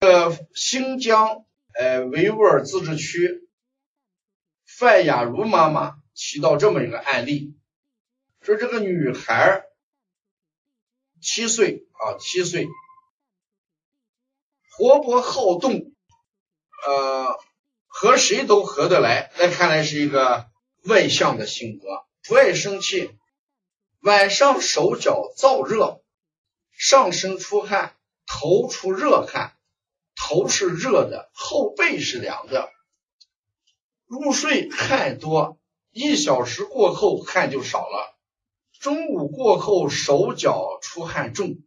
呃，新疆呃维吾尔自治区范雅茹妈妈提到这么一个案例，说这个女孩七岁啊，七岁，活泼好动，呃，和谁都合得来，那看来是一个外向的性格，不爱生气，晚上手脚燥热，上身出汗，头出热汗。头是热的，后背是凉的。入睡汗多，一小时过后汗就少了。中午过后手脚出汗重，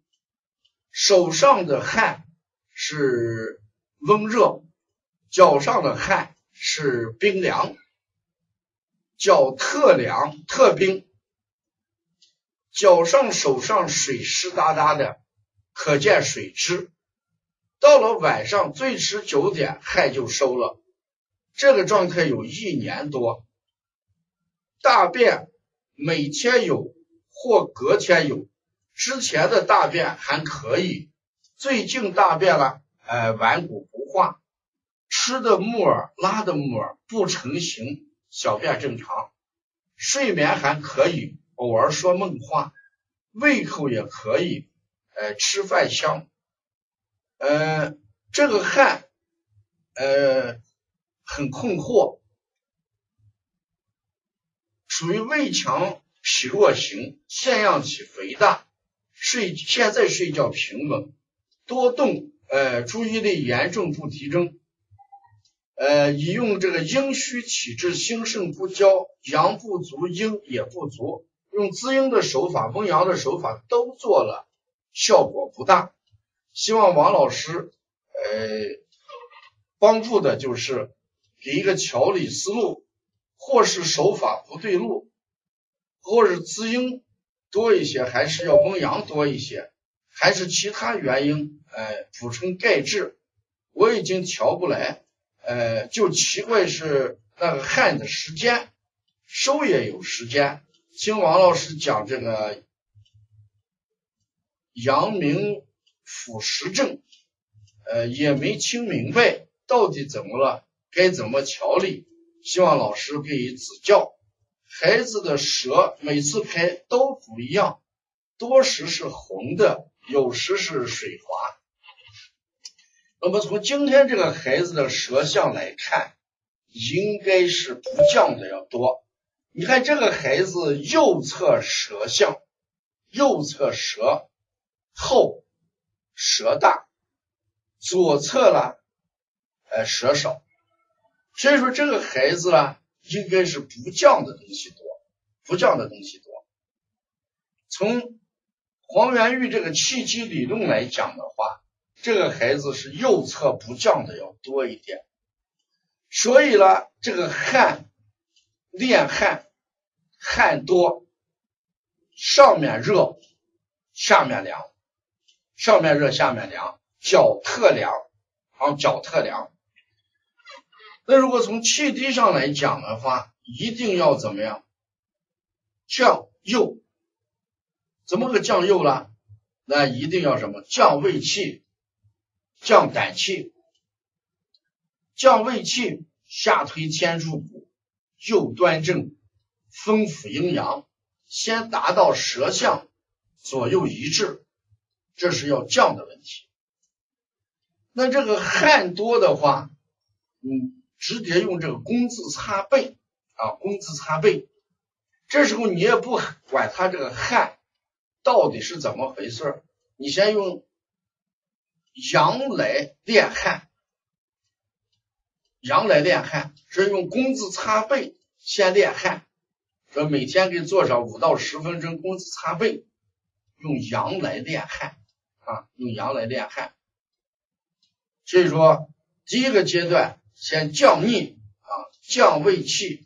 手上的汗是温热，脚上的汗是冰凉，脚特凉特冰，脚上手上水湿哒哒的，可见水湿。到了晚上，最迟九点汗就收了，这个状态有一年多。大便每天有或隔天有，之前的大便还可以，最近大便了，呃，顽固不化，吃的木耳、拉的木耳不成形，小便正常，睡眠还可以，偶尔说梦话，胃口也可以，呃，吃饭香。呃，这个汗，呃，很困惑，属于胃强脾弱型，腺样体肥大，睡现在睡觉平稳，多动，呃，注意力严重不集中，呃，以用这个阴虚体质，心肾不交，阳不足，阴也不足，用滋阴的手法、温阳的手法都做了，效果不大。希望王老师，呃，帮助的就是给一个调理思路，或是手法不对路，或是滋阴多一些，还是要温阳多一些，还是其他原因，呃，补充钙质，我已经调不来，呃，就奇怪是那个汗的时间，收也有时间，听王老师讲这个阳明。腐蚀症，呃，也没听明白到底怎么了，该怎么调理？希望老师给予指教。孩子的舌每次拍都不一样，多时是红的，有时是水滑。那么从今天这个孩子的舌象来看，应该是不降的要多。你看这个孩子右侧舌象，右侧舌厚。舌大，左侧呢，呃，舌少，所以说这个孩子呢，应该是不降的东西多，不降的东西多。从黄元玉这个气机理论来讲的话，这个孩子是右侧不降的要多一点，所以呢，这个汗，练汗，汗多，上面热，下面凉。上面热，下面凉，脚特凉，啊，脚特凉。那如果从气机上来讲的话，一定要怎么样？降右，怎么个降右了？那一定要什么？降胃气，降胆气，降胃气，下推天柱骨，右端正，丰府阴阳，先达到舌象，左右一致。这是要降的问题。那这个汗多的话，嗯，直接用这个工字擦背啊，工字擦背。这时候你也不管他这个汗到底是怎么回事你先用阳来练汗，阳来练汗，是用工字擦背先练汗，说每天给做上五到十分钟工字擦背，用阳来练汗。啊，用阳来练汗，所以说第一个阶段先降逆啊，降胃气，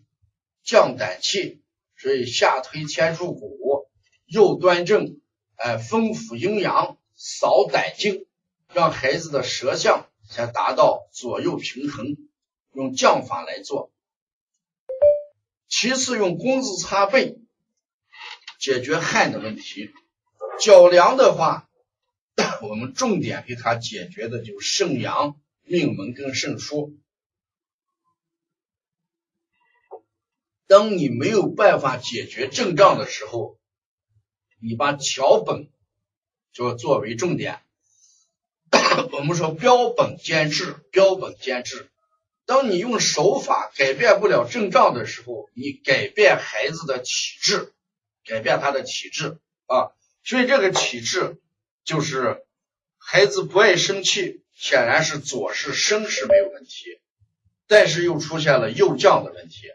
降胆气，所以下推天柱骨，右端正，哎，丰府阴阳，扫胆经，让孩子的舌象先达到左右平衡，用降法来做。其次用工字擦背解决汗的问题，脚凉的话。我们重点给他解决的就是肾阳、命门跟肾腧。当你没有办法解决症状的时候，你把桥本就作为重点。我们说标本兼治，标本兼治。当你用手法改变不了症状的时候，你改变孩子的体质，改变他的体质啊。所以这个体质就是孩子不爱生气，显然是左是生是没有问题，但是又出现了右降的问题。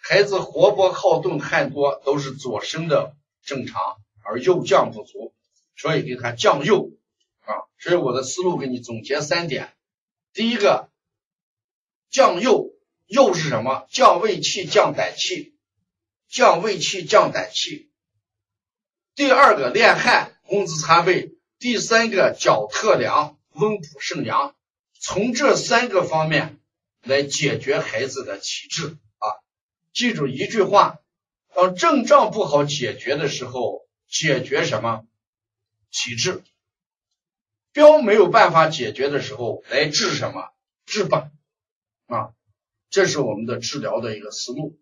孩子活泼好动汗多都是左升的正常，而右降不足，所以给他降右啊。所以我的思路给你总结三点：第一个，降右，右是什么？降胃气，降胆气，降胃气，降胆气。第二个，练汗，工资擦胃；第三个，脚特凉，温补肾阳。从这三个方面来解决孩子的体质啊。记住一句话：当症状不好解决的时候，解决什么？体质。标没有办法解决的时候，来治什么？治本。啊，这是我们的治疗的一个思路。